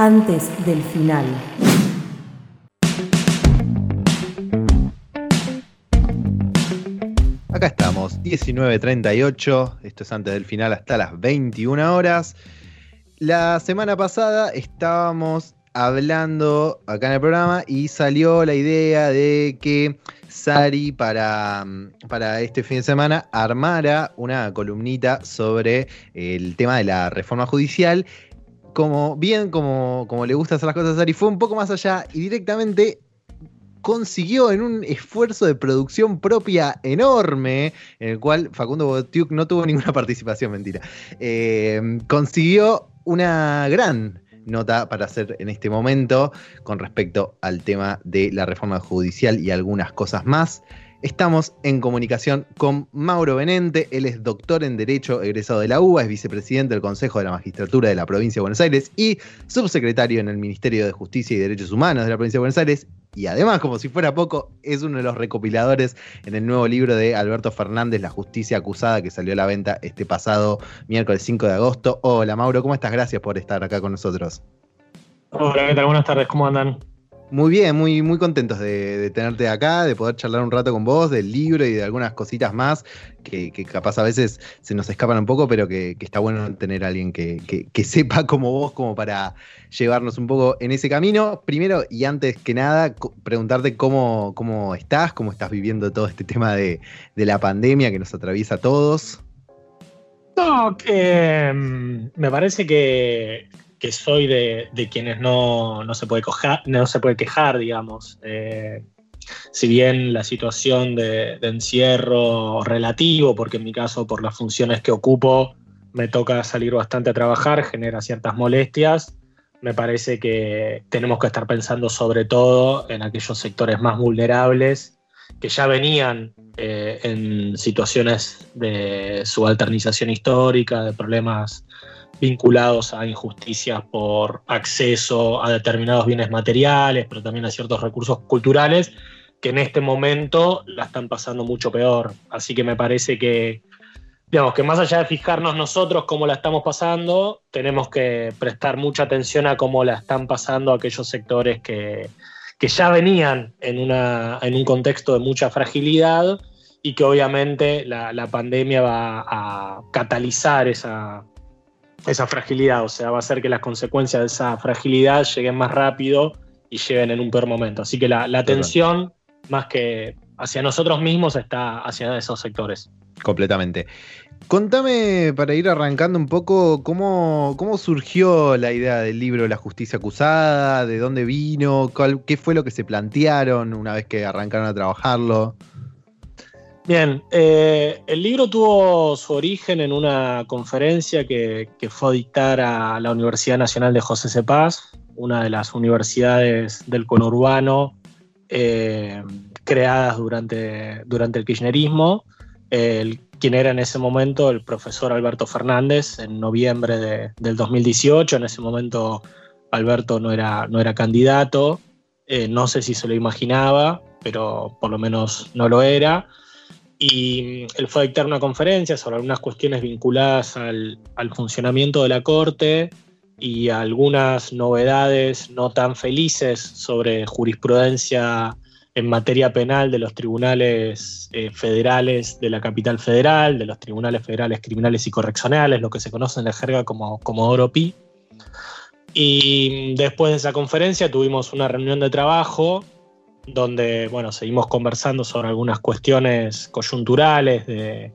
antes del final. Acá estamos, 19.38, esto es antes del final hasta las 21 horas. La semana pasada estábamos hablando acá en el programa y salió la idea de que Sari para, para este fin de semana armara una columnita sobre el tema de la reforma judicial. Como bien como, como le gusta hacer las cosas a Sari, fue un poco más allá y directamente consiguió en un esfuerzo de producción propia enorme, en el cual Facundo Botiuk no tuvo ninguna participación, mentira, eh, consiguió una gran nota para hacer en este momento con respecto al tema de la reforma judicial y algunas cosas más. Estamos en comunicación con Mauro Benente, él es doctor en Derecho, egresado de la UBA, es vicepresidente del Consejo de la Magistratura de la Provincia de Buenos Aires y subsecretario en el Ministerio de Justicia y Derechos Humanos de la Provincia de Buenos Aires. Y además, como si fuera poco, es uno de los recopiladores en el nuevo libro de Alberto Fernández, La Justicia Acusada, que salió a la venta este pasado miércoles 5 de agosto. Hola Mauro, ¿cómo estás? Gracias por estar acá con nosotros. Hola, ¿qué tal? Buenas tardes, ¿cómo andan? Muy bien, muy, muy contentos de, tenerte acá, de poder charlar un rato con vos del libro y de algunas cositas más que, capaz a veces se nos escapan un poco, pero que, está bueno tener a alguien que, sepa como vos, como para llevarnos un poco en ese camino. Primero y antes que nada, preguntarte cómo, cómo estás, cómo estás viviendo todo este tema de, la pandemia que nos atraviesa a todos. No, mm, me parece que que soy de, quienes no, se puede no se puede quejar, digamos. Eh, si bien la situación de, encierro relativo, porque en mi caso por las funciones que ocupo me toca salir bastante a trabajar, genera ciertas molestias, me parece que tenemos que estar pensando sobre todo en aquellos sectores más vulnerables que ya venían eh, en situaciones de subalternización histórica, de problemas vinculados a injusticias por acceso a determinados bienes materiales, pero también a ciertos recursos culturales, que en este momento la están pasando mucho peor. Así que me parece que, digamos, que más allá de fijarnos nosotros cómo la estamos pasando, tenemos que prestar mucha atención a cómo la están pasando aquellos sectores que, ya venían en, una, en un contexto de mucha fragilidad y que obviamente la, la pandemia va a catalizar esa, esa fragilidad, o sea, va a hacer que las consecuencias de esa fragilidad lleguen más rápido y lleguen en un peor momento. Así que la, atención, más que hacia nosotros mismos, está hacia esos sectores. Completamente. Contame, para ir arrancando un poco, cómo, cómo surgió la idea del libro La justicia acusada, de dónde vino, qué fue lo que se plantearon una vez que arrancaron a trabajarlo. Bien, eh, el libro tuvo su origen en una conferencia que, fue a dictar a la Universidad Nacional de José C. Una de las universidades del conurbano eh, creadas durante, durante el kirchnerismo. El, quien era en ese momento el profesor Alberto Fernández, en noviembre del 2018. En ese momento Alberto no era, no era candidato, eh, no sé si se lo imaginaba, pero por lo menos no lo era y él fue a dictar una conferencia sobre algunas cuestiones vinculadas al, funcionamiento de la Corte y algunas novedades no tan felices sobre jurisprudencia en materia penal de los tribunales eh, federales de la capital federal, de los tribunales federales criminales y correccionales, lo que se conoce en la jerga como, como Oropi. Y después de esa conferencia tuvimos una reunión de trabajo donde bueno, seguimos conversando sobre algunas cuestiones coyunturales de,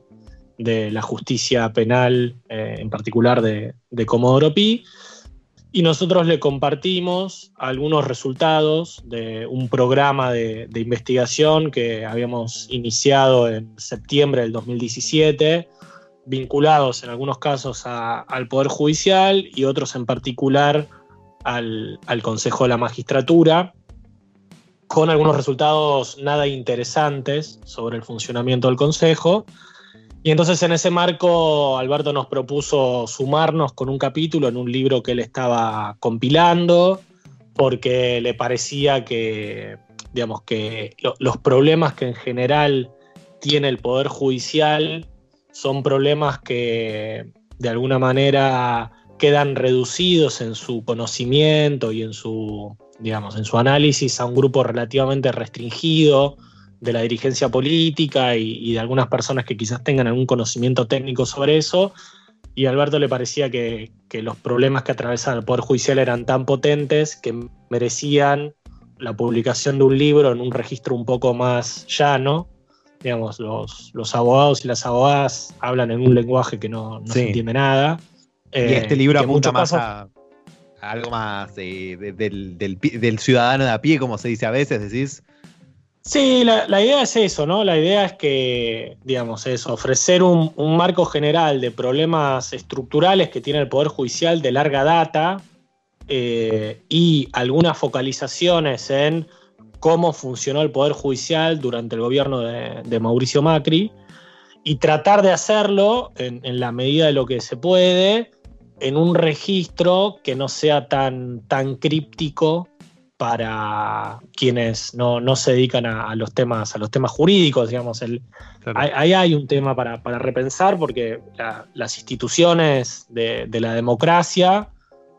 la justicia penal, eh, en particular de, Comodoro Pi, y nosotros le compartimos algunos resultados de un programa de, investigación que habíamos iniciado en septiembre del 2017, vinculados en algunos casos al Poder Judicial y otros en particular al Consejo de la Magistratura, con algunos resultados nada interesantes sobre el funcionamiento del Consejo. Y entonces en ese marco Alberto nos propuso sumarnos con un capítulo en un libro que él estaba compilando, porque le parecía que, digamos, que los problemas que en general tiene el Poder Judicial son problemas que de alguna manera quedan reducidos en su conocimiento y en su, digamos, en su análisis a un grupo relativamente restringido de la dirigencia política y, de algunas personas que quizás tengan algún conocimiento técnico sobre eso. Y a Alberto le parecía que, los problemas que atravesaba el Poder Judicial eran tan potentes que merecían la publicación de un libro en un registro un poco más llano. Digamos, los, los abogados y las abogadas hablan en un lenguaje que no, se entiende nada. y este eh, libro apunta más a, algo más del, del, ciudadano de a pie, como se dice a veces, decís. Sí, la, idea es eso, ¿no? La idea es que, digamos, es ofrecer un, marco general de problemas estructurales que tiene el Poder Judicial de larga data eh, y algunas focalizaciones en cómo funcionó el Poder Judicial durante el gobierno de, Mauricio Macri y tratar de hacerlo en, la medida de lo que se puede en un registro que no sea tan, tan críptico para quienes no, se dedican a, los temas, a los temas jurídicos, digamos. Ahí hay, un tema para, repensar porque las instituciones de, la democracia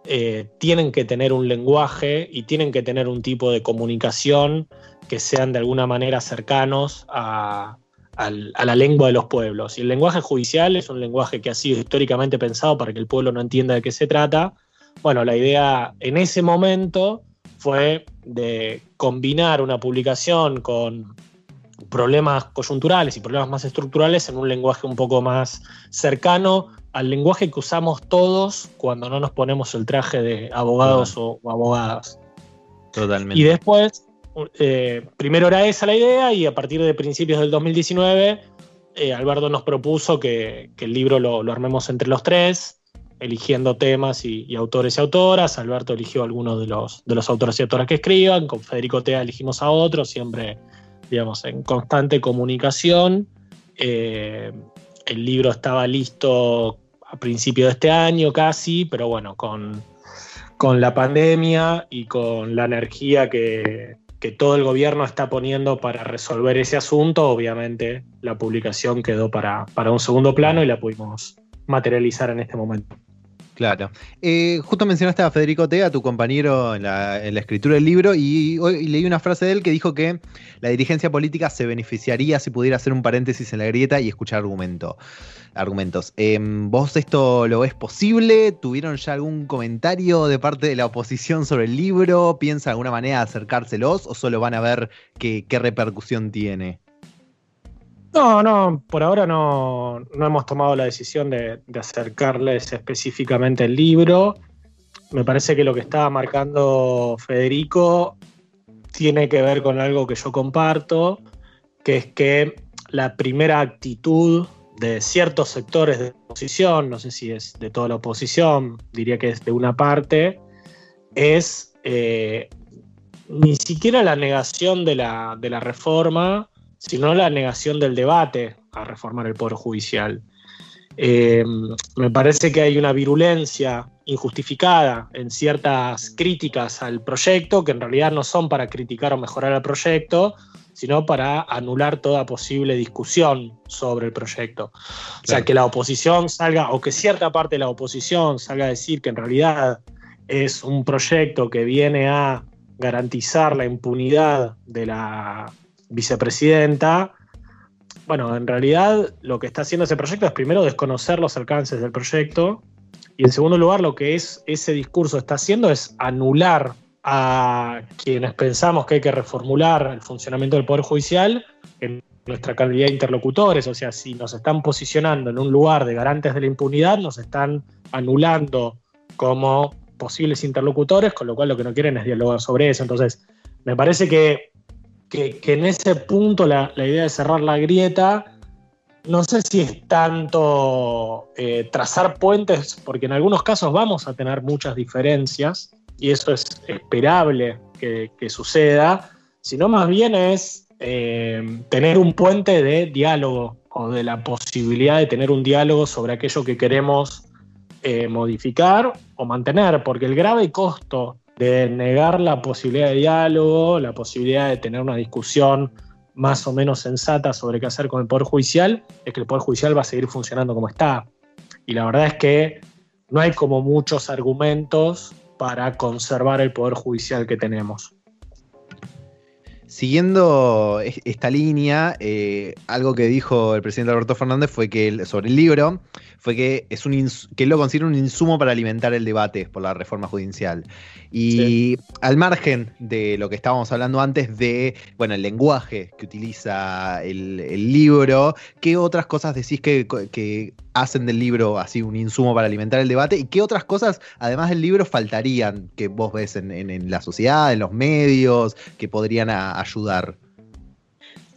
eh, tienen que tener un lenguaje y tienen que tener un tipo de comunicación que sean de alguna manera cercanos a, a la lengua de los pueblos. Y el lenguaje judicial es un lenguaje que ha sido históricamente pensado para que el pueblo no entienda de qué se trata. Bueno, la idea en ese momento fue de combinar una publicación con problemas coyunturales y problemas más estructurales en un lenguaje un poco más cercano al lenguaje que usamos todos cuando no nos ponemos el traje de abogados o, abogadas. Totalmente. Y después, eh, primero era esa la idea y a partir de principios del 2019, eh, Alberto nos propuso que, el libro lo, armemos entre los tres eligiendo temas y, autores y autoras. Alberto eligió algunos de los, de los autores y autoras que escriban, con Federico Tea elegimos a otros, siempre, digamos, en constante comunicación. Eh, el libro estaba listo a principio de este año casi, pero bueno, con, con la pandemia y con la energía que, que todo el gobierno está poniendo para resolver ese asunto, obviamente la publicación quedó para, para un segundo plano y la pudimos materializar en este momento. Claro. Eh, justo mencionaste a Federico Tea, tu compañero en la, escritura del libro, y hoy leí una frase de él que dijo que la dirigencia política se beneficiaría si pudiera hacer un paréntesis en la grieta y escuchar argumento, argumentos. Em, ¿Vos esto lo ves posible? ¿Tuvieron ya algún comentario de parte de la oposición sobre el libro? ¿Piensa alguna manera acercárselos o solo van a ver qué repercusión tiene? No, no, por ahora no, hemos tomado la decisión de, acercarles específicamente el libro. Me parece que lo que estaba marcando Federico tiene que ver con algo que yo comparto, que es que la primera actitud de ciertos sectores de oposición, no sé si es de toda la oposición, diría que es de una parte, es eh, ni siquiera la negación de la, de la reforma, sino la negación del debate a reformar el Poder Judicial. Eh, me parece que hay una virulencia injustificada en ciertas críticas al proyecto, que en realidad no son para criticar o mejorar el proyecto, sino para anular toda posible discusión sobre el proyecto. O sea, que la oposición salga, o que cierta parte de la oposición salga a decir que en realidad es un proyecto que viene a garantizar la impunidad de la vicepresidenta, bueno, en realidad lo que está haciendo ese proyecto es primero desconocer los alcances del proyecto y en segundo lugar lo que es ese discurso está haciendo es anular a quienes pensamos que hay que reformular el funcionamiento del Poder Judicial en nuestra calidad de interlocutores, o sea, si nos están posicionando en un lugar de garantes de la impunidad, nos están anulando como posibles interlocutores, con lo cual lo que no quieren es dialogar sobre eso. Entonces, me parece que que, en ese punto la, idea de cerrar la grieta, no sé si es tanto eh, trazar puentes, porque en algunos casos vamos a tener muchas diferencias, y eso es esperable que, suceda, sino más bien es eh, tener un puente de diálogo o de la posibilidad de tener un diálogo sobre aquello que queremos eh, modificar o mantener, porque el grave costo de negar la posibilidad de diálogo, la posibilidad de tener una discusión más o menos sensata sobre qué hacer con el Poder Judicial, es que el Poder Judicial va a seguir funcionando como está. Y la verdad es que no hay como muchos argumentos para conservar el poder judicial que tenemos. Siguiendo esta línea, eh, algo que dijo el presidente Alberto Fernández fue que sobre el libro fue que es un que él lo considera un insumo para alimentar el debate por la reforma judicial. Y al margen de lo que estábamos hablando antes de, bueno, el lenguaje que utiliza el, libro, ¿qué otras cosas decís que, hacen del libro así un insumo para alimentar el debate? ¿Y qué otras cosas, además del libro, faltarían que vos ves en, la sociedad, en los medios, que podrían ayudar?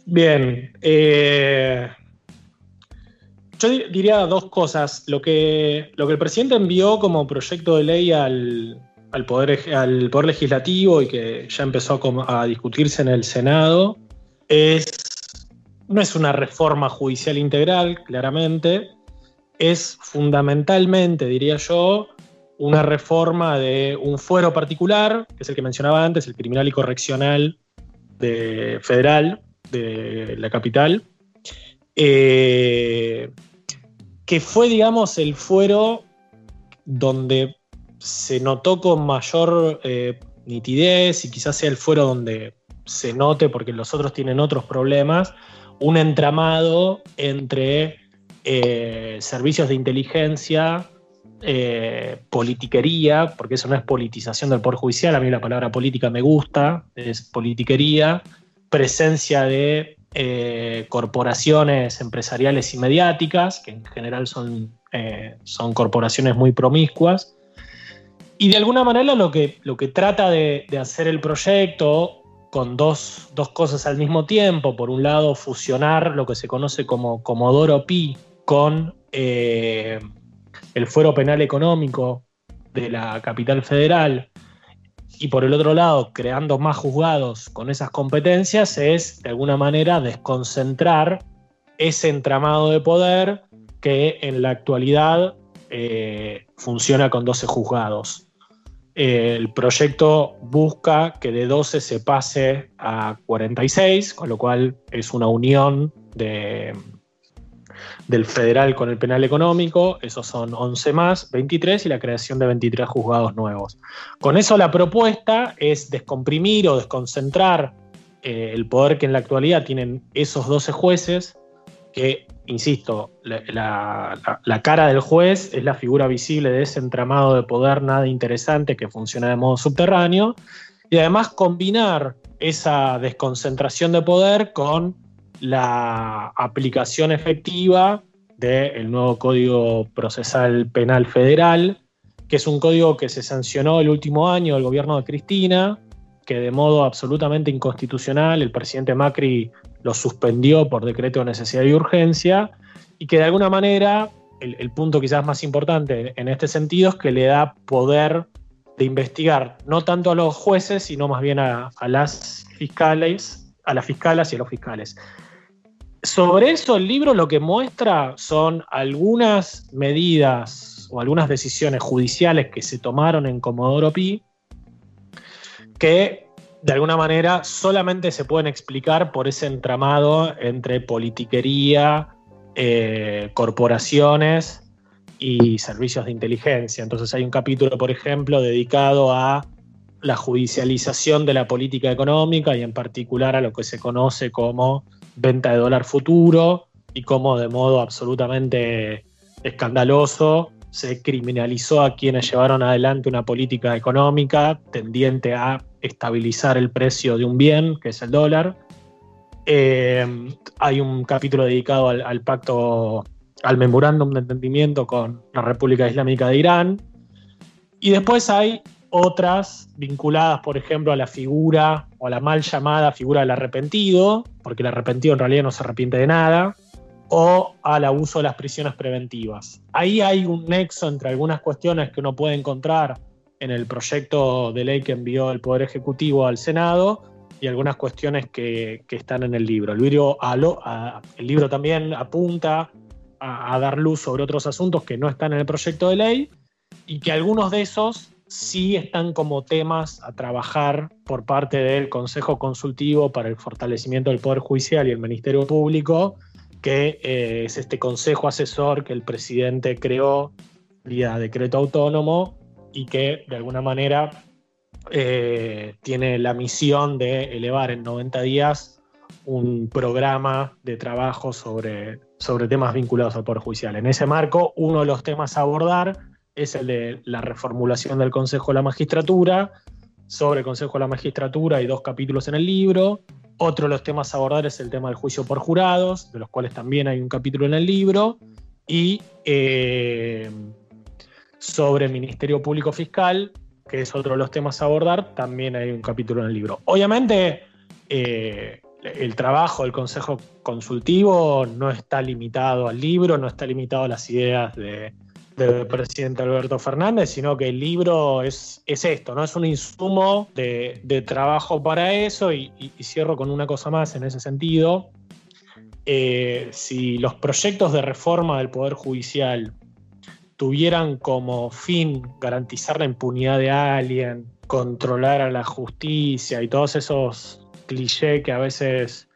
Bien, eh, yo diría dos cosas. Lo que, lo que el presidente envió como proyecto de ley al, al poder, al poder Legislativo y que ya empezó a, discutirse en el Senado, es, no es una reforma judicial integral, claramente, es fundamentalmente, diría yo, una reforma de un fuero particular, que es el que mencionaba antes, el criminal y correccional de, federal de la capital, eh, que fue, digamos, el fuero donde se notó con mayor eh, nitidez y quizás sea el fuero donde se note, porque los otros tienen otros problemas, un entramado entre eh, servicios de inteligencia, eh, politiquería, porque eso no es politización del Poder Judicial, a mí la palabra política me gusta, es politiquería, presencia de corporaciones empresariales y mediáticas, que en general son, son corporaciones muy promiscuas, y de alguna manera lo que, lo que trata de, hacer el proyecto con dos, cosas al mismo tiempo, por un lado fusionar lo que se conoce como Comodoro Pi con eh, el fuero penal económico de la capital federal, y por el otro lado, creando más juzgados con esas competencias, es de alguna manera desconcentrar ese entramado de poder que en la actualidad eh, funciona con 12 juzgados. El proyecto busca que de 12 se pase a 46, con lo cual es una unión de, del federal con el penal económico, esos son 11 más, 23 y la creación de 23 juzgados nuevos. Con eso la propuesta es descomprimir o desconcentrar eh, el poder que en la actualidad tienen esos 12 jueces que insisto, la, cara del juez es la figura visible de ese entramado de poder nada interesante que funciona de modo subterráneo, y además combinar esa desconcentración de poder con la aplicación efectiva del nuevo Código Procesal Penal Federal, que es un código que se sancionó el último año del gobierno de Cristina, que de modo absolutamente inconstitucional el presidente Macri lo suspendió por decreto de necesidad y urgencia, y que de alguna manera, el, punto quizás más importante en este sentido es que le da poder de investigar no tanto a los jueces, sino más bien a, las fiscales, a las fiscalas y a los fiscales. Sobre eso el libro lo que muestra son algunas medidas o algunas decisiones judiciales que se tomaron en Comodoro Pi que de alguna manera solamente se pueden explicar por ese entramado entre politiquería, eh, corporaciones y servicios de inteligencia. Entonces hay un capítulo, por ejemplo, dedicado a la judicialización de la política económica y en particular a lo que se conoce como venta de dólar futuro y cómo de modo absolutamente escandaloso se criminalizó a quienes llevaron adelante una política económica tendiente a estabilizar el precio de un bien, que es el dólar. Eh, hay un capítulo dedicado al, pacto, al memorándum de entendimiento con la República Islámica de Irán. Y después hay otras vinculadas, por ejemplo, a la figura o a la mal llamada figura del arrepentido, porque el arrepentido en realidad no se arrepiente de nada, o al abuso de las prisiones preventivas. Ahí hay un nexo entre algunas cuestiones que uno puede encontrar en el proyecto de ley que envió el Poder Ejecutivo al Senado y algunas cuestiones que, están en el libro. El libro, el libro también apunta a, dar luz sobre otros asuntos que no están en el proyecto de ley y que algunos de esos sí están como temas a trabajar por parte del Consejo Consultivo para el Fortalecimiento del Poder Judicial y el Ministerio Público, que eh, es este consejo asesor que el presidente creó vía decreto autónomo y que de alguna manera eh, tiene la misión de elevar en 90 días un programa de trabajo sobre, sobre temas vinculados al Poder Judicial. En ese marco, uno de los temas a abordar es el de la reformulación del Consejo de la Magistratura. Sobre el Consejo de la Magistratura hay dos capítulos en el libro. Otro de los temas a abordar es el tema del juicio por jurados, de los cuales también hay un capítulo en el libro. Y eh, sobre el Ministerio Público Fiscal, que es otro de los temas a abordar, también hay un capítulo en el libro. Obviamente, eh, el trabajo del Consejo Consultivo no está limitado al libro, no está limitado a las ideas de, del presidente Alberto Fernández, sino que el libro es, es esto, ¿no? Es un insumo de, trabajo para eso y, cierro con una cosa más en ese sentido. Eh, si los proyectos de reforma del Poder Judicial tuvieran como fin garantizar la impunidad de alguien, controlar a la justicia y todos esos clichés que a veces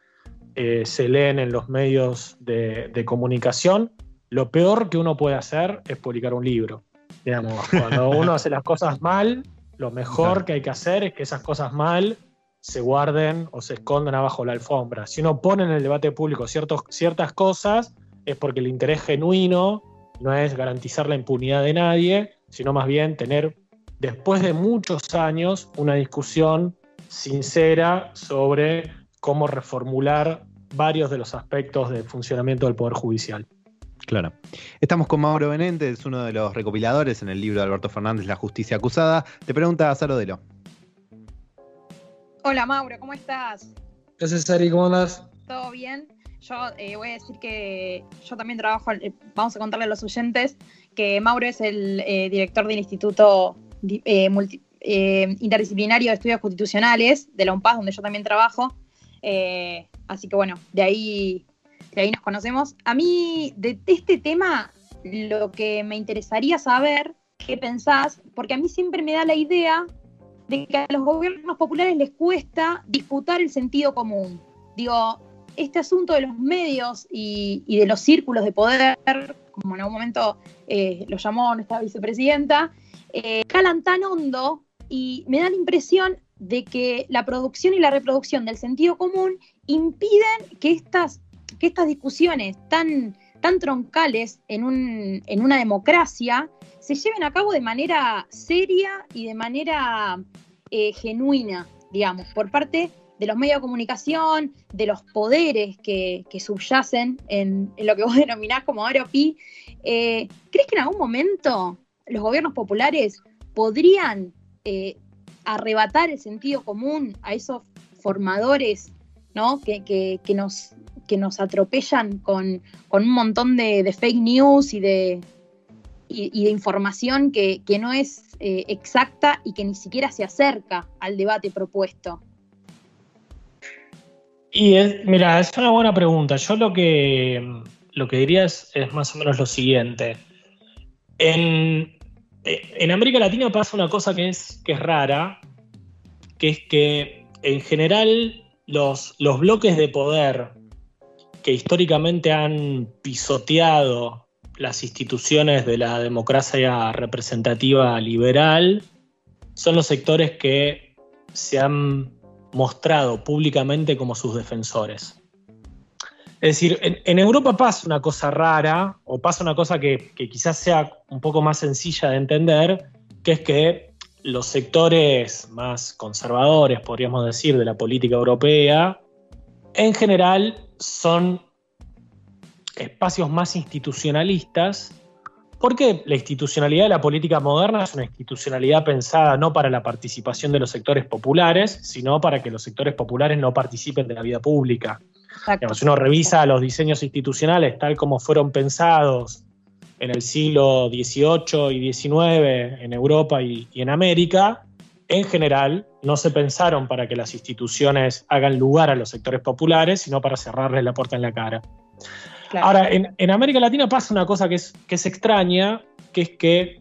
eh, se leen en los medios de, de comunicación, lo peor que uno puede hacer es publicar un libro. Digamos, cuando uno hace las cosas mal, lo mejor que hay que hacer es que esas cosas mal se guarden o se escondan abajo la alfombra. Si uno pone en el debate público ciertas cosas, es porque el interés genuino no es garantizar la impunidad de nadie, sino más bien tener, después de muchos años, una discusión sincera sobre cómo reformular varios de los aspectos del funcionamiento del Poder Judicial. Claro. Estamos con Mauro Benente, es uno de los recopiladores en el libro de Alberto Fernández, La justicia acusada. Te pregunta Salodelo. Hola Mauro, ¿cómo estás? Gracias Ari, ¿cómo andas? ¿Todo bien? Yo eh, voy a decir que yo también trabajo, eh, vamos a contarle a los oyentes que Mauro es el eh, director del Instituto Interdisciplinario de Estudios Constitucionales de la UNPAS, donde yo también trabajo. así que bueno, de ahí de ahí nos conocemos. A mí, de este tema, lo que me interesaría saber, qué pensás, porque a mí siempre me da la idea de que a los gobiernos populares les cuesta disputar el sentido común. Digo, este asunto de los medios y, de los círculos de poder, como en algún momento eh, lo llamó nuestra vicepresidenta, eh, calan tan hondo y me da la impresión de que la producción y la reproducción del sentido común impiden que estas que estas discusiones tan, tan troncales en, un, en una democracia se lleven a cabo de manera seria y de manera eh, genuina, digamos, por parte de los medios de comunicación, de los poderes que, subyacen en, lo que vos denominás como Aropi. Eh, ¿Crees que en algún momento los gobiernos populares podrían eh, arrebatar el sentido común a esos formadores ¿no? que, que, nos, que nos atropellan con, un montón de, fake news y de, y, de información que, no es eh, exacta y que ni siquiera se acerca al debate propuesto. Y mira, es una buena pregunta. Yo lo que, lo que diría es, más o menos lo siguiente. En, en, América Latina pasa una cosa que es, que es rara, que es que en general los, los bloques de poder que históricamente han pisoteado las instituciones de la democracia representativa liberal son los sectores que se han mostrado públicamente como sus defensores. Es decir, en, Europa pasa una cosa rara, o pasa una cosa que, que, quizás sea un poco más sencilla de entender, que es que los sectores más conservadores, podríamos decir, de la política europea, en general son espacios más institucionalistas, porque la institucionalidad de la política moderna es una institucionalidad pensada no para la participación de los sectores populares, sino para que los sectores populares no participen de la vida pública. si uno revisa los diseños institucionales tal como fueron pensados en el siglo XVIII y XIX en Europa y en América, en general no se pensaron para que las instituciones hagan lugar a los sectores populares, sino para cerrarles la puerta en la cara. Ahora, en, América Latina pasa una cosa que es, que es extraña, que es que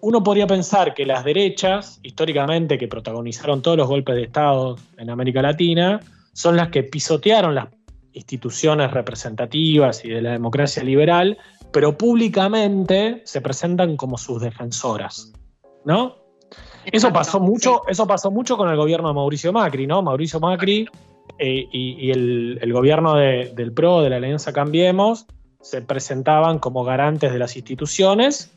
uno podría pensar que las derechas, históricamente, que protagonizaron todos los golpes de Estado en América Latina, son las que pisotearon las instituciones representativas y de la democracia liberal, pero públicamente se presentan como sus defensoras, ¿no? Eso pasó mucho, eso pasó mucho con el gobierno de Mauricio Macri, ¿no? Mauricio Macri eh, y, el, gobierno del PRO, de la Alianza Cambiemos, se presentaban como garantes de las instituciones,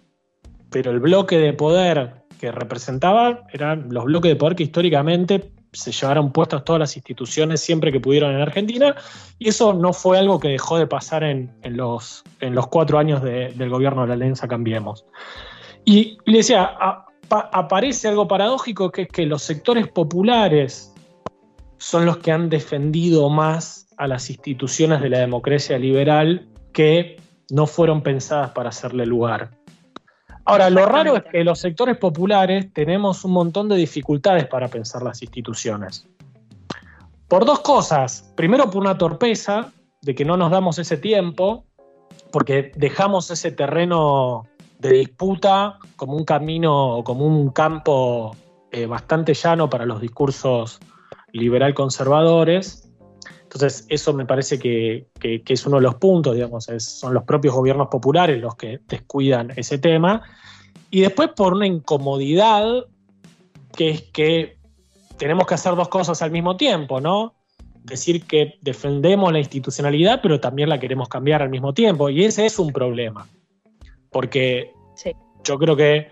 pero el bloque de poder que representaban eran los bloques de poder que históricamente se llevaron puestas todas las instituciones siempre que pudieron en Argentina, y eso no fue algo que dejó de pasar en, los, en los, cuatro años del gobierno de la Alianza Cambiemos. Y le decía, aparece algo paradójico que es que los sectores populares son los que han defendido más a las instituciones de la democracia liberal que no fueron pensadas para hacerle lugar. Ahora, lo raro es que los sectores populares tenemos un montón de dificultades para pensar las instituciones. Por dos cosas. Primero, por una torpeza de que no nos damos ese tiempo, porque dejamos ese terreno de disputa como un camino, como un campo eh, bastante llano para los discursos liberal conservadores. Entonces, eso me parece que, es uno de los puntos, digamos, son los propios gobiernos populares los que descuidan ese tema. Y después por una incomodidad, que es que tenemos que hacer dos cosas al mismo tiempo, ¿no? Decir que defendemos la institucionalidad, pero también la queremos cambiar al mismo tiempo. Y ese es un problema. Porque yo creo que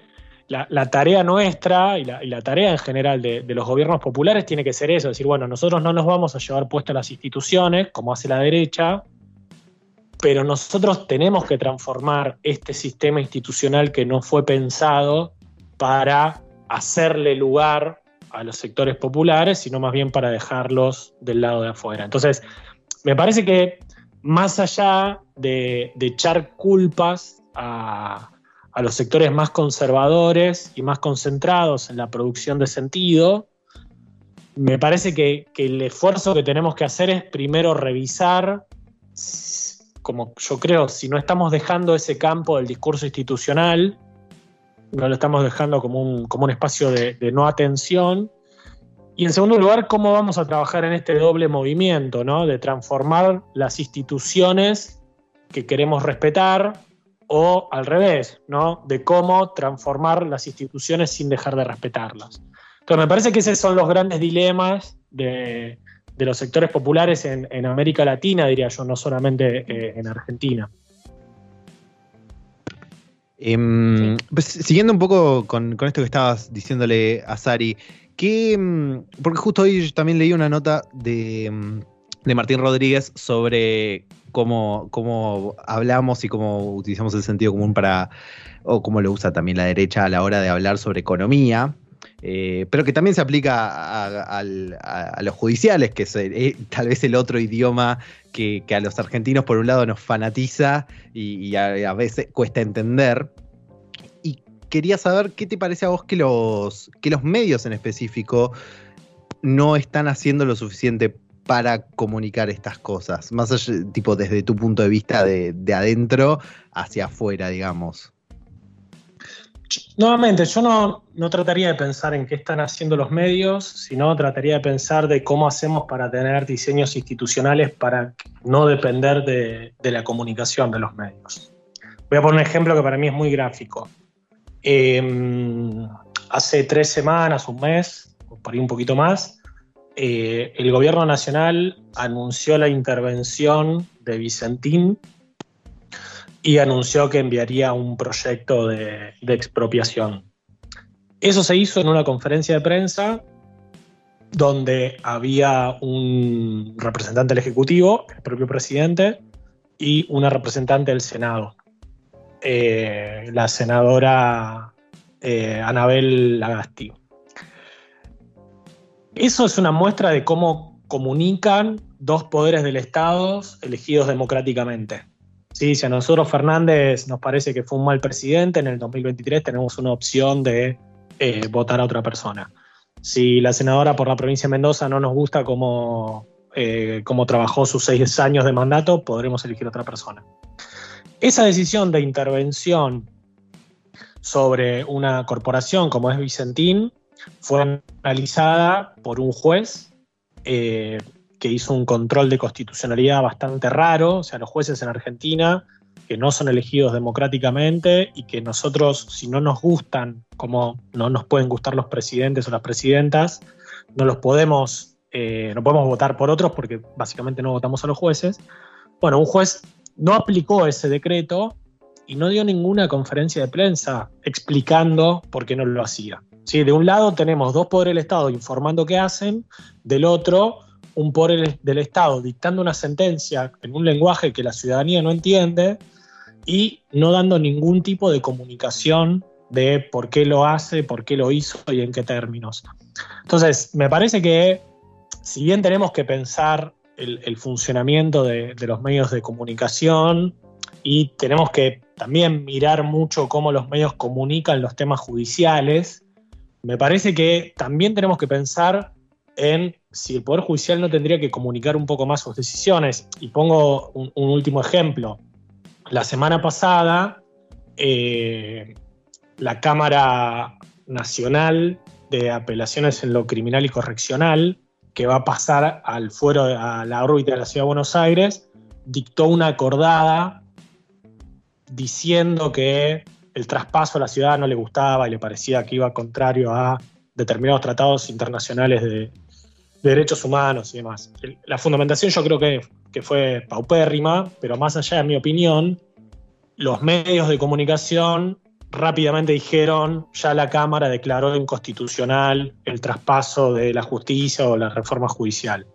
la, tarea nuestra y la, tarea en general de, los gobiernos populares tiene que ser eso, decir, bueno, nosotros no nos vamos a llevar puestas las instituciones, como hace la derecha, pero nosotros tenemos que transformar este sistema institucional que no fue pensado para hacerle lugar a los sectores populares, sino más bien para dejarlos del lado de afuera. Entonces, me parece que más allá de echar culpas a, a los sectores más conservadores y más concentrados en la producción de sentido, me parece que, el esfuerzo que tenemos que hacer es primero revisar, como yo creo, si no estamos dejando ese campo del discurso institucional, no lo estamos dejando como un, como un espacio de, de no atención. Y en segundo lugar, cómo vamos a trabajar en este doble movimiento, ¿no? De transformar las instituciones que queremos respetar o al revés, ¿no? De cómo transformar las instituciones sin dejar de respetarlas. Entonces, me parece que esos son los grandes dilemas de, los sectores populares en, América Latina, diría yo, no solamente eh, en Argentina. Em, pues, siguiendo un poco con, esto que estabas diciéndole a Sari, que, em, porque justo hoy también leí una nota de, em, de Martín Rodríguez sobre cómo, hablamos y cómo utilizamos el sentido común para, o cómo lo usa también la derecha a la hora de hablar sobre economía. Eh, pero que también se aplica a, los judiciales, que es eh, tal vez el otro idioma que, a los argentinos por un lado nos fanatiza y, a, veces cuesta entender. Y quería saber qué te parece a vos que los, que los medios en específico no están haciendo lo suficiente para comunicar estas cosas? Más allá, tipo, desde tu punto de vista de, adentro hacia afuera, digamos. Nuevamente, yo no, no, trataría de pensar en qué están haciendo los medios, sino trataría de pensar de cómo hacemos para tener diseños institucionales para no depender de, la comunicación de los medios. Voy a poner un ejemplo que para mí es muy gráfico. Em, hace tres semanas, un mes, por ahí un poquito más, eh, el gobierno nacional anunció la intervención de Vicentín y anunció que enviaría un proyecto de, expropiación. Eso se hizo en una conferencia de prensa donde había un representante del Ejecutivo, el propio presidente, y una representante del Senado, eh, la senadora eh, Anabel Lagasti. Eso es una muestra de cómo comunican dos poderes del Estado elegidos democráticamente. Sí, si a nosotros Fernández nos parece que fue un mal presidente, en el 2023 tenemos una opción de eh, votar a otra persona. Si la senadora por la provincia de Mendoza no nos gusta cómo, eh, cómo trabajó sus seis años de mandato, podremos elegir a otra persona. Esa decisión de intervención sobre una corporación como es Vicentín fue analizada por un juez eh, que hizo un control de constitucionalidad bastante raro, o sea, los jueces en Argentina que no son elegidos democráticamente y que nosotros, si no nos gustan, como no nos pueden gustar los presidentes o las presidentas, no los podemos, eh, no podemos votar por otros porque básicamente no votamos a los jueces. Bueno, un juez no aplicó ese decreto y no dio ninguna conferencia de prensa explicando por qué no lo hacía. ¿Sí? De un lado tenemos dos poderes del Estado informando qué hacen, del otro un poder del Estado dictando una sentencia en un lenguaje que la ciudadanía no entiende y no dando ningún tipo de comunicación de por qué lo hace, por qué lo hizo y en qué términos. Entonces, me parece que si bien tenemos que pensar el, funcionamiento de, los medios de comunicación y tenemos que también mirar mucho cómo los medios comunican los temas judiciales, me parece que también tenemos que pensar en si el Poder Judicial no tendría que comunicar un poco más sus decisiones. Y pongo un, último ejemplo. La semana pasada, eh, la Cámara Nacional de Apelaciones en lo Criminal y Correccional, que va a pasar al fuero, a la órbita de la Ciudad de Buenos Aires, dictó una acordada diciendo que el traspaso a la ciudad no le gustaba y le parecía que iba contrario a determinados tratados internacionales de, derechos humanos y demás. La fundamentación yo creo que, que fue paupérrima, pero más allá de mi opinión, los medios de comunicación rápidamente dijeron, ya la Cámara declaró inconstitucional el traspaso de la justicia o la reforma judicial.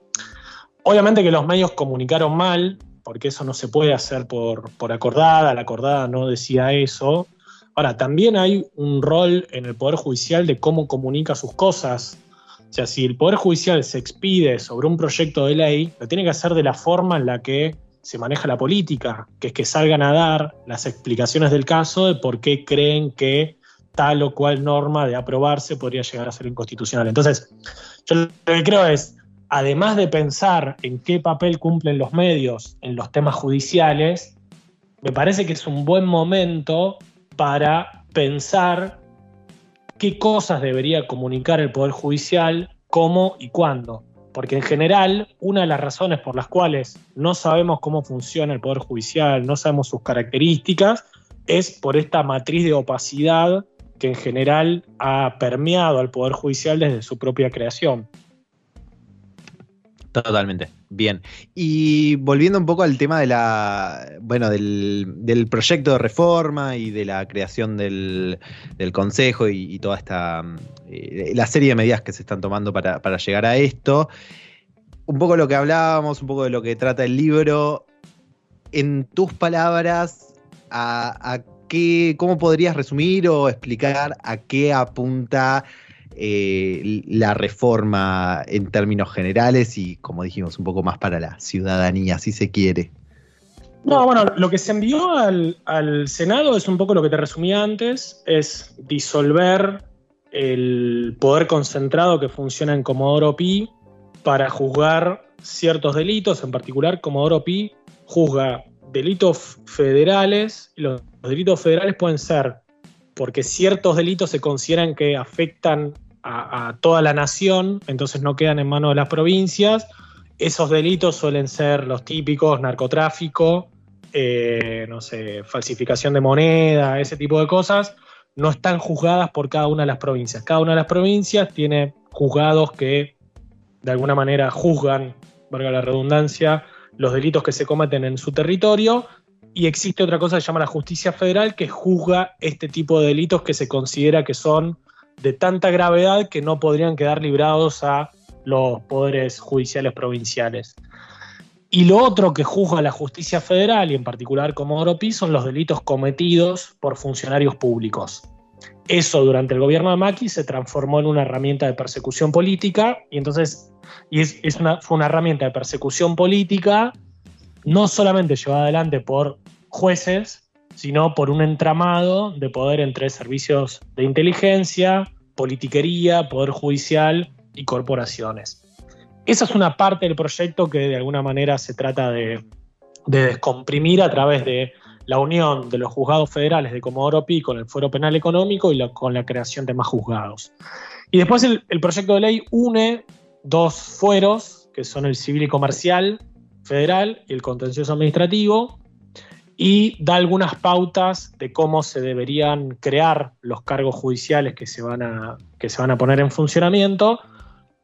Obviamente que los medios comunicaron mal, porque eso no se puede hacer por, por acordada, la acordada no decía eso. Ahora, también hay un rol en el Poder Judicial de cómo comunica sus cosas. O sea, si el Poder Judicial se expide sobre un proyecto de ley, lo tiene que hacer de la forma en la que se maneja la política, que es que salgan a dar las explicaciones del caso de por qué creen que tal o cual norma de aprobarse podría llegar a ser inconstitucional. Entonces, yo lo que creo es, además de pensar en qué papel cumplen los medios en los temas judiciales, me parece que es un buen momento para pensar qué cosas debería comunicar el Poder Judicial, cómo y cuándo. Porque en general, una de las razones por las cuales no sabemos cómo funciona el Poder Judicial, no sabemos sus características, es por esta matriz de opacidad que en general ha permeado al Poder Judicial desde su propia creación. Totalmente. Bien. Y volviendo un poco al tema de la. Bueno, del, proyecto de reforma y de la creación del, Consejo y, toda esta. Eh, la serie de medidas que se están tomando para, llegar a esto. Un poco lo que hablábamos, un poco de lo que trata el libro. En tus palabras, a qué, ¿cómo podrías resumir o explicar a qué apunta eh, la reforma en términos generales y, como dijimos, un poco más para la ciudadanía, si se quiere. No, bueno, lo que se envió al, Senado es un poco lo que te resumí antes, es disolver el poder concentrado que funciona en Comodoro Pi para juzgar ciertos delitos, en particular Comodoro Pi juzga delitos federales, y los delitos federales pueden ser porque ciertos delitos se consideran que afectan a, toda la nación, entonces no quedan en manos de las provincias. Esos delitos suelen ser los típicos narcotráfico, eh, no sé, falsificación de moneda, ese tipo de cosas, no están juzgadas por cada una de las provincias. Cada una de las provincias tiene juzgados que de alguna manera juzgan, valga la redundancia, los delitos que se cometen en su territorio. Y existe otra cosa que se llama la justicia federal que juzga este tipo de delitos que se considera que son de tanta gravedad que no podrían quedar librados a los poderes judiciales provinciales. Y lo otro que juzga la justicia federal, y en particular como Pi, son los delitos cometidos por funcionarios públicos. Eso durante el gobierno de Macri se transformó en una herramienta de persecución política, y entonces y es, una, fue una herramienta de persecución política no solamente llevada adelante por jueces, sino por un entramado de poder entre servicios de inteligencia, politiquería, poder judicial y corporaciones. Esa es una parte del proyecto que de alguna manera se trata de, descomprimir a través de la unión de los juzgados federales de Comodoro Pi con el Fuero Penal Económico y con la creación de más juzgados. Y después el, proyecto de ley une dos fueros que son el civil y comercial federal y el contencioso administrativo, y da algunas pautas de cómo se deberían crear los cargos judiciales que se van a, que se van a poner en funcionamiento,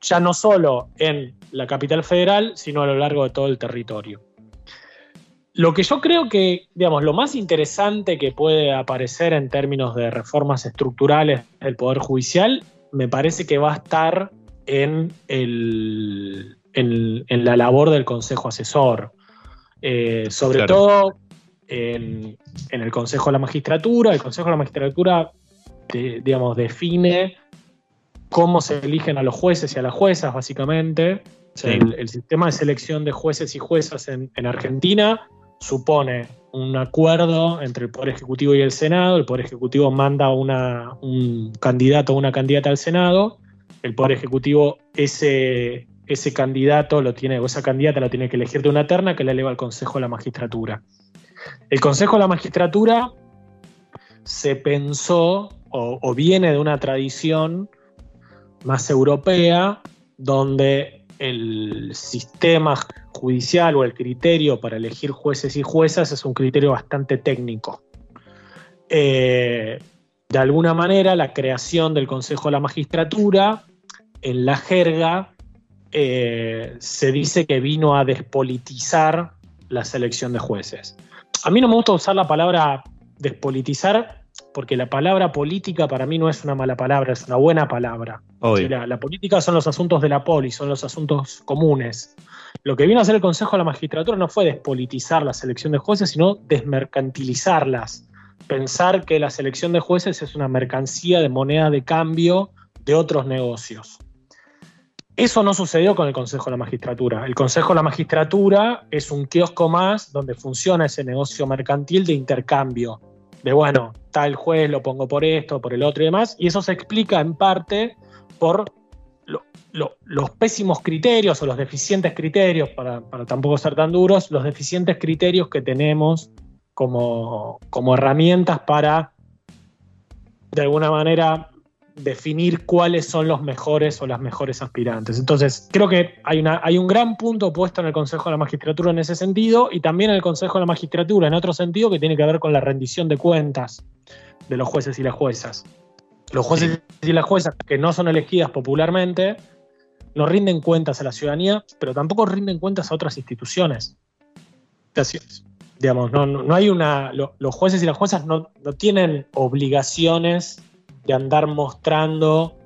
ya no solo en la capital federal, sino a lo largo de todo el territorio. Lo que yo creo que, digamos, lo más interesante que puede aparecer en términos de reformas estructurales del Poder Judicial, me parece que va a estar en, el, en, la labor del Consejo Asesor. Eh, sobre todo en, el Consejo de la Magistratura. El Consejo de la Magistratura, digamos, define cómo se eligen a los jueces y a las juezas, básicamente. el, sistema de selección de jueces y juezas en, Argentina supone un acuerdo entre el Poder Ejecutivo y el Senado. El Poder Ejecutivo manda una, un candidato o una candidata al Senado. El Poder Ejecutivo ese, ese candidato lo tiene, o esa candidata lo tiene que elegir de una terna que le eleva al Consejo de la Magistratura. El Consejo de la Magistratura se pensó o, viene de una tradición más europea donde el sistema judicial o el criterio para elegir jueces y juezas es un criterio bastante técnico. Eh, de alguna manera, la creación del Consejo de la Magistratura, en la jerga, eh, se dice que vino a despolitizar la selección de jueces. A mí no me gusta usar la palabra despolitizar porque la palabra política para mí no es una mala palabra, es una buena palabra. La, política son los asuntos de la poli, son los asuntos comunes. Lo que vino a hacer el Consejo de la Magistratura no fue despolitizar la selección de jueces, sino desmercantilizarlas. Pensar que la selección de jueces es una mercancía de moneda de cambio de otros negocios. Eso no sucedió con el Consejo de la Magistratura. El Consejo de la Magistratura es un kiosco más donde funciona ese negocio mercantil de intercambio. De bueno, tal juez lo pongo por esto, por el otro y demás. Y eso se explica en parte por los pésimos criterios o los deficientes criterios, para, tampoco ser tan duros, los deficientes criterios que tenemos como, como herramientas para, de alguna manera, definir cuáles son los mejores o las mejores aspirantes. Entonces, creo que hay, una, hay un gran punto puesto en el Consejo de la Magistratura en ese sentido y también en el Consejo de la Magistratura en otro sentido que tiene que ver con la rendición de cuentas de los jueces y las juezas. Los jueces y las juezas que no son elegidas popularmente no rinden cuentas a la ciudadanía, pero tampoco rinden cuentas a otras instituciones. digamos, no, hay una. los jueces y las juezas no, no tienen obligaciones de andar mostrando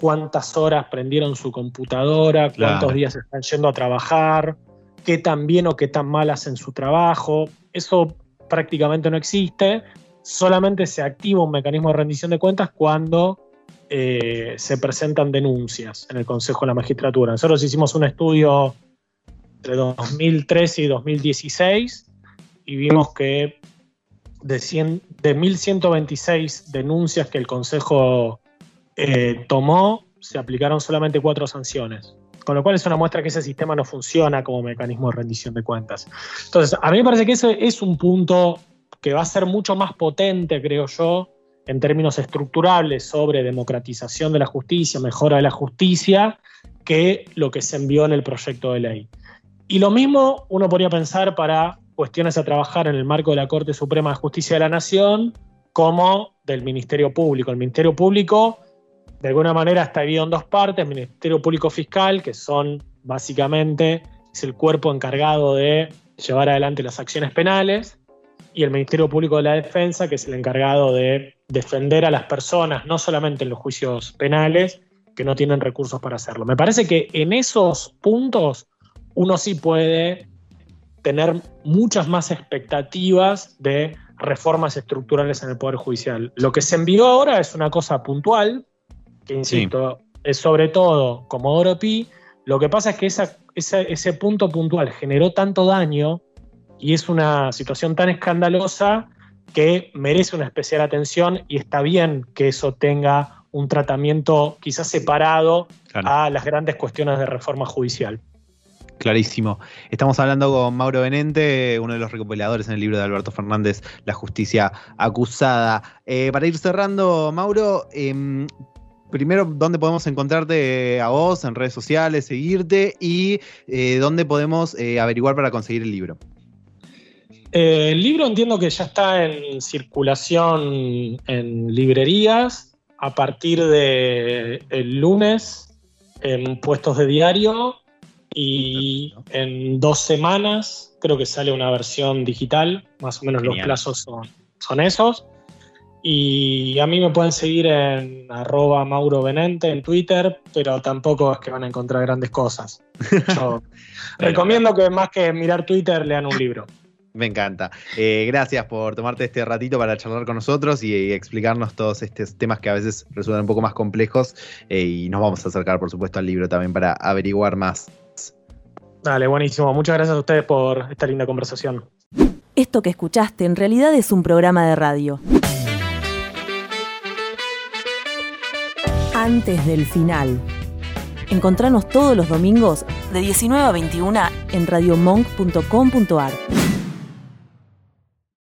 cuántas horas prendieron su computadora, cuántos días están yendo a trabajar, qué tan bien o qué tan mal hacen su trabajo. Eso prácticamente no existe. Solamente se activa un mecanismo de rendición de cuentas cuando eh, se presentan denuncias en el Consejo de la Magistratura. Nosotros hicimos un estudio entre 2013 y 2016 y vimos que de, 100, de 1.126 denuncias que el Consejo eh, tomó, se aplicaron solamente cuatro sanciones. Con lo cual es una muestra que ese sistema no funciona como mecanismo de rendición de cuentas. Entonces, a mí me parece que ese es un punto que va a ser mucho más potente, creo yo, en términos estructurales sobre democratización de la justicia, mejora de la justicia, que lo que se envió en el proyecto de ley. Y lo mismo uno podría pensar para cuestiones a trabajar en el marco de la Corte Suprema de Justicia de la Nación como del Ministerio Público. El Ministerio Público, de alguna manera, está dividido en dos partes, el Ministerio Público Fiscal, que son básicamente es el cuerpo encargado de llevar adelante las acciones penales, y el Ministerio Público de la Defensa, que es el encargado de defender a las personas, no solamente en los juicios penales, que no tienen recursos para hacerlo. Me parece que en esos puntos uno sí puede tener muchas más expectativas de reformas estructurales en el Poder Judicial. Lo que se envió ahora es una cosa puntual, que insisto, es sobre todo como Oro Pi. Lo que pasa es que ese punto puntual generó tanto daño y es una situación tan escandalosa que merece una especial atención y está bien que eso tenga un tratamiento quizás separado a las grandes cuestiones de reforma judicial. Clarísimo. Estamos hablando con Mauro Benente, uno de los recopiladores en el libro de Alberto Fernández, La justicia acusada. Eh, para ir cerrando, Mauro, em, primero, ¿dónde podemos encontrarte a vos en redes sociales, seguirte y eh, dónde podemos eh, averiguar para conseguir el libro? Eh, el libro entiendo que ya está en circulación en librerías a partir el lunes en puestos de diario y en dos semanas creo que sale una versión digital, más o menos los plazos son, son esos. Y a mí me pueden seguir en arroba Mauro Benente en Twitter, pero tampoco es que van a encontrar grandes cosas. Yo recomiendo que más que mirar Twitter lean un libro. Me encanta. Eh, gracias por tomarte este ratito para charlar con nosotros y, explicarnos todos estos temas que a veces resultan un poco más complejos eh, y nos vamos a acercar, por supuesto, al libro también para averiguar más. Dale, buenísimo. Muchas gracias a ustedes por esta linda conversación. Esto que escuchaste en realidad es un programa de radio. Antes del final. Encontranos todos los domingos de 19 a 21 en radiomonk.com.ar.